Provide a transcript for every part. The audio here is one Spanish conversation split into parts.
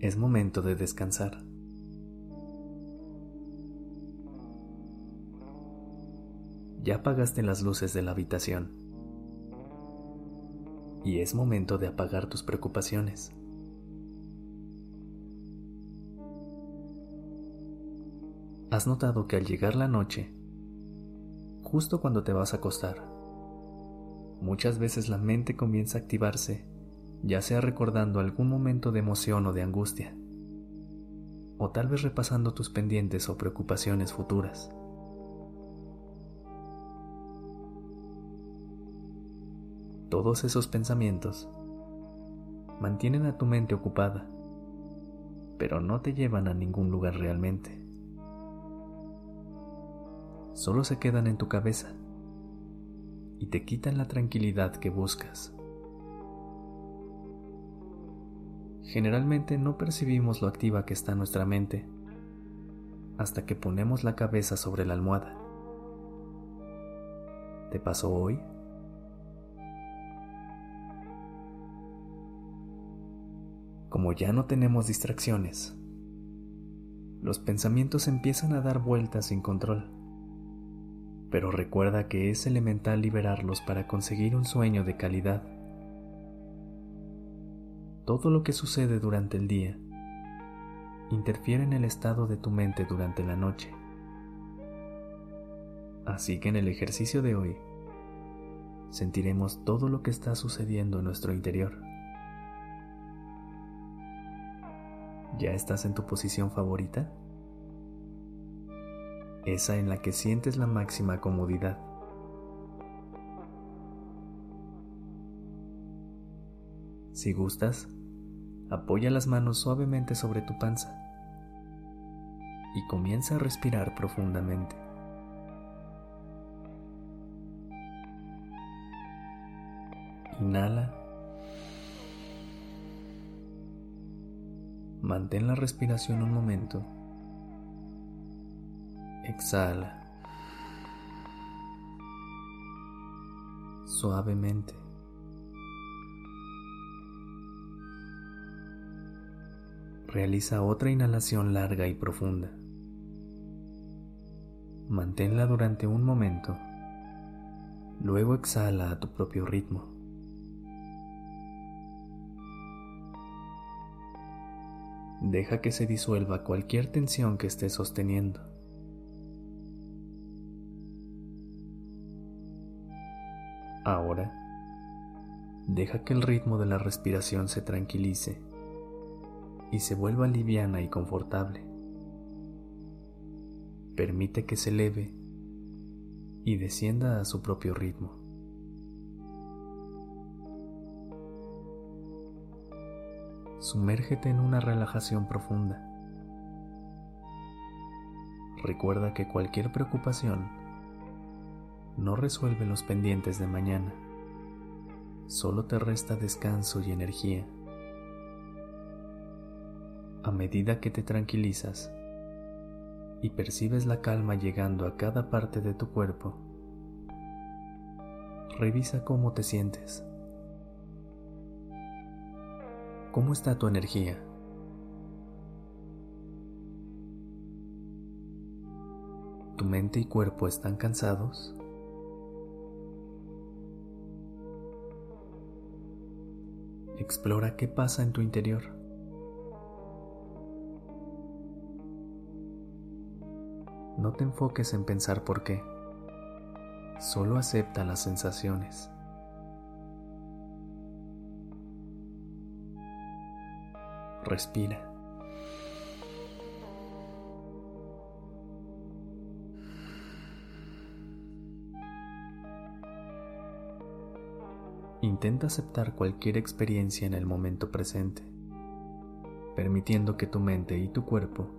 Es momento de descansar. Ya apagaste las luces de la habitación. Y es momento de apagar tus preocupaciones. ¿Has notado que al llegar la noche, justo cuando te vas a acostar. Muchas veces la mente comienza a activarse, ya sea recordando algún momento de emoción o de angustia, o tal vez repasando tus pendientes o preocupaciones futuras. Todos esos pensamientos mantienen a tu mente ocupada, pero no te llevan a ningún lugar realmente solo se quedan en tu cabeza y te quitan la tranquilidad que buscas. Generalmente no percibimos lo activa que está nuestra mente hasta que ponemos la cabeza sobre la almohada. ¿Te pasó hoy? Como ya no tenemos distracciones, los pensamientos empiezan a dar vueltas sin control pero recuerda que es elemental liberarlos para conseguir un sueño de calidad. Todo lo que sucede durante el día interfiere en el estado de tu mente durante la noche. Así que en el ejercicio de hoy sentiremos todo lo que está sucediendo en nuestro interior. ¿Ya estás en tu posición favorita? esa en la que sientes la máxima comodidad. Si gustas, apoya las manos suavemente sobre tu panza y comienza a respirar profundamente. Inhala. Mantén la respiración un momento Exhala. Suavemente. Realiza otra inhalación larga y profunda. Manténla durante un momento. Luego exhala a tu propio ritmo. Deja que se disuelva cualquier tensión que estés sosteniendo. Ahora, deja que el ritmo de la respiración se tranquilice y se vuelva liviana y confortable. Permite que se eleve y descienda a su propio ritmo. Sumérgete en una relajación profunda. Recuerda que cualquier preocupación no resuelve los pendientes de mañana, solo te resta descanso y energía. A medida que te tranquilizas y percibes la calma llegando a cada parte de tu cuerpo, revisa cómo te sientes. ¿Cómo está tu energía? ¿Tu mente y cuerpo están cansados? Explora qué pasa en tu interior. No te enfoques en pensar por qué. Solo acepta las sensaciones. Respira. Intenta aceptar cualquier experiencia en el momento presente, permitiendo que tu mente y tu cuerpo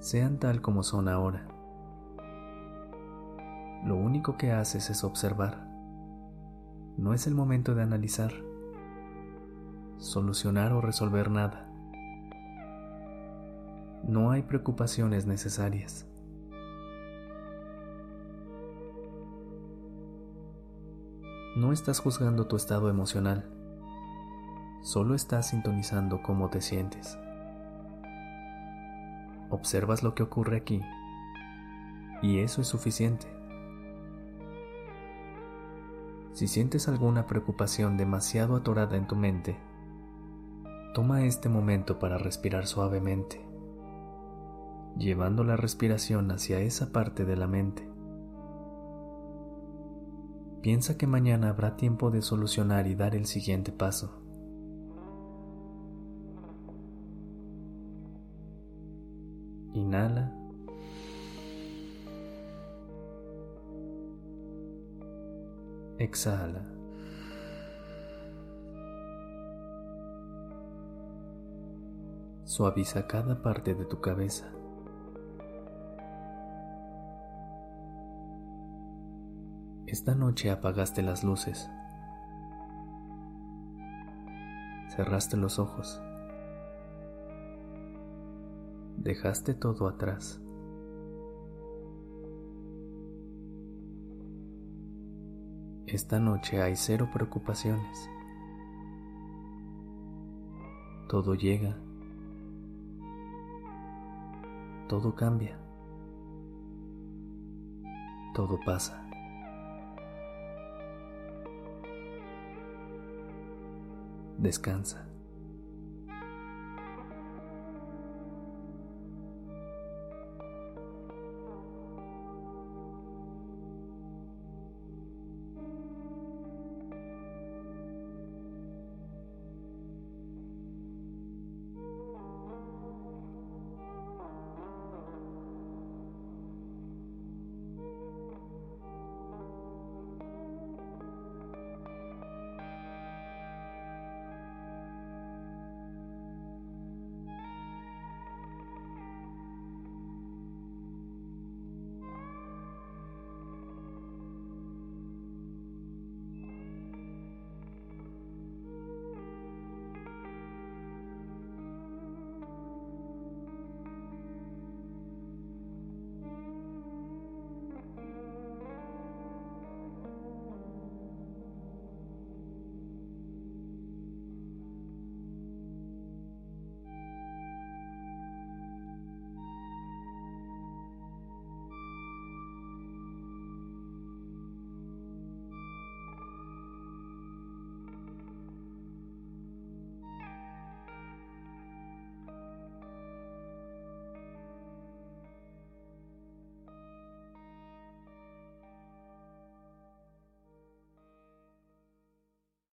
sean tal como son ahora. Lo único que haces es observar. No es el momento de analizar, solucionar o resolver nada. No hay preocupaciones necesarias. No estás juzgando tu estado emocional, solo estás sintonizando cómo te sientes. Observas lo que ocurre aquí y eso es suficiente. Si sientes alguna preocupación demasiado atorada en tu mente, toma este momento para respirar suavemente, llevando la respiración hacia esa parte de la mente. Piensa que mañana habrá tiempo de solucionar y dar el siguiente paso. Exhala. Suaviza cada parte de tu cabeza. Esta noche apagaste las luces. Cerraste los ojos. Dejaste todo atrás. Esta noche hay cero preocupaciones. Todo llega. Todo cambia. Todo pasa. Descansa.